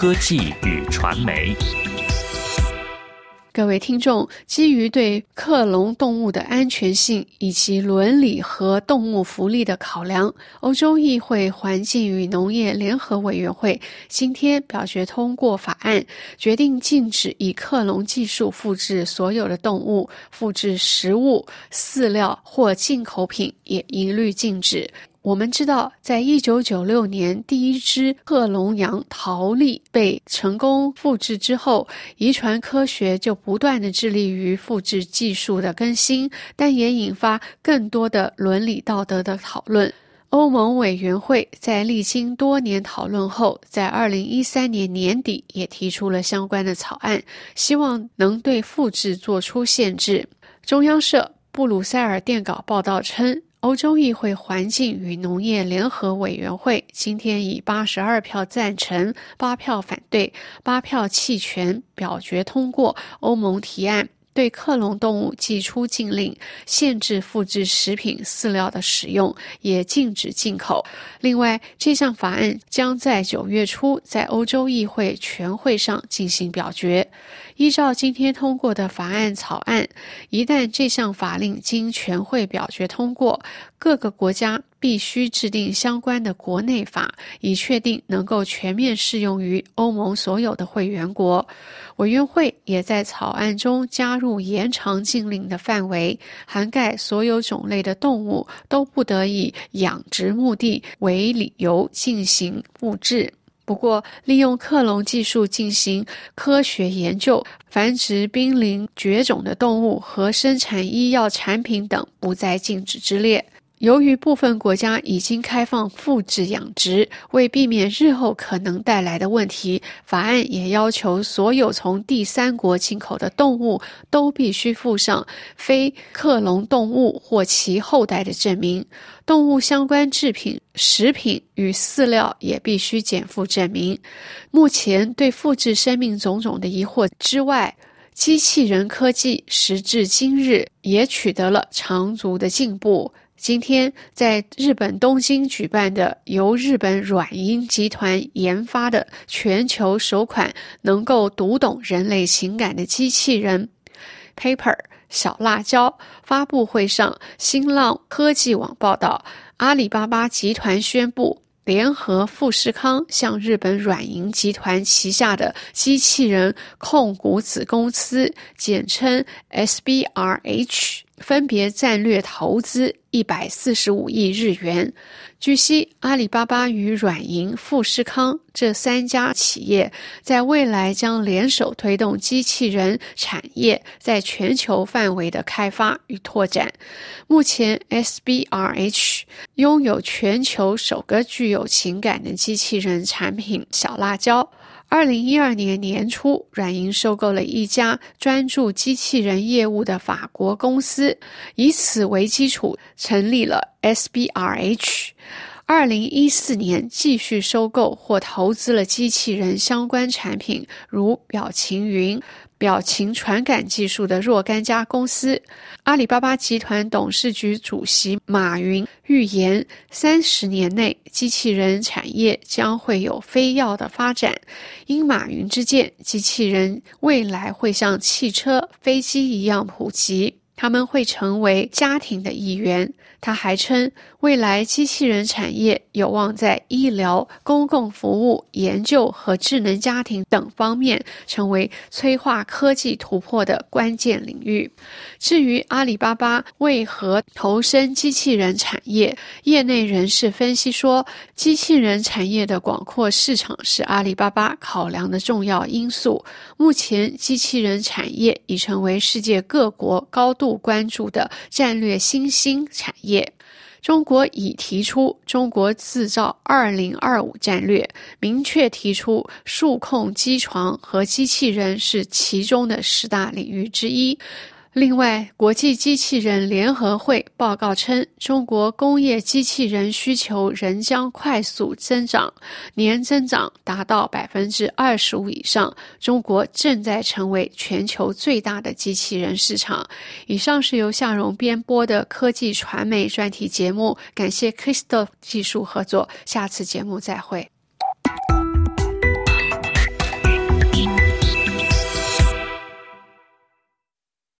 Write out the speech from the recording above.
科技与传媒。各位听众，基于对克隆动物的安全性以及伦理和动物福利的考量，欧洲议会环境与农业联合委员会今天表决通过法案，决定禁止以克隆技术复制所有的动物，复制食物、饲料或进口品也一律禁止。我们知道，在一九九六年第一只克隆羊陶丽被成功复制之后，遗传科学就不断的致力于复制技术的更新，但也引发更多的伦理道德的讨论。欧盟委员会在历经多年讨论后，在二零一三年年底也提出了相关的草案，希望能对复制做出限制。中央社布鲁塞尔电稿报道称。欧洲议会环境与农业联合委员会今天以八十二票赞成、八票反对、八票弃权表决通过欧盟提案。对克隆动物寄出禁令，限制复制食品饲料的使用，也禁止进口。另外，这项法案将在九月初在欧洲议会全会上进行表决。依照今天通过的法案草案，一旦这项法令经全会表决通过，各个国家。必须制定相关的国内法，以确定能够全面适用于欧盟所有的会员国。委员会也在草案中加入延长禁令的范围，涵盖所有种类的动物都不得以养殖目的为理由进行复制。不过，利用克隆技术进行科学研究、繁殖濒临绝种的动物和生产医药产品等不在禁止之列。由于部分国家已经开放复制养殖，为避免日后可能带来的问题，法案也要求所有从第三国进口的动物都必须附上非克隆动物或其后代的证明。动物相关制品、食品与饲料也必须减负证明。目前对复制生命种种的疑惑之外，机器人科技时至今日也取得了长足的进步。今天，在日本东京举办的由日本软银集团研发的全球首款能够读懂人类情感的机器人 Paper 小辣椒发布会上，新浪科技网报道，阿里巴巴集团宣布联合富士康向日本软银集团旗下的机器人控股子公司，简称 SBRH。分别战略投资一百四十五亿日元。据悉，阿里巴巴与软银、富士康这三家企业在未来将联手推动机器人产业在全球范围的开发与拓展。目前，SBRH 拥有全球首个具有情感的机器人产品“小辣椒”。二零一二年年初，软银收购了一家专注机器人业务的法国公司，以此为基础成立了 SBRH。二零一四年，继续收购或投资了机器人相关产品，如表情云。表情传感技术的若干家公司，阿里巴巴集团董事局主席马云预言，三十年内机器人产业将会有飞跃的发展。因马云之见，机器人未来会像汽车、飞机一样普及。他们会成为家庭的一员。他还称，未来机器人产业有望在医疗、公共服务、研究和智能家庭等方面成为催化科技突破的关键领域。至于阿里巴巴为何投身机器人产业，业内人士分析说，机器人产业的广阔市场是阿里巴巴考量的重要因素。目前，机器人产业已成为世界各国高度关注的战略新兴产业。中国已提出“中国制造二零二五”战略，明确提出数控机床和机器人是其中的十大领域之一。另外，国际机器人联合会报告称，中国工业机器人需求仍将快速增长，年增长达到百分之二十五以上。中国正在成为全球最大的机器人市场。以上是由向荣编播的科技传媒专题节目，感谢 Crystal 技术合作，下次节目再会。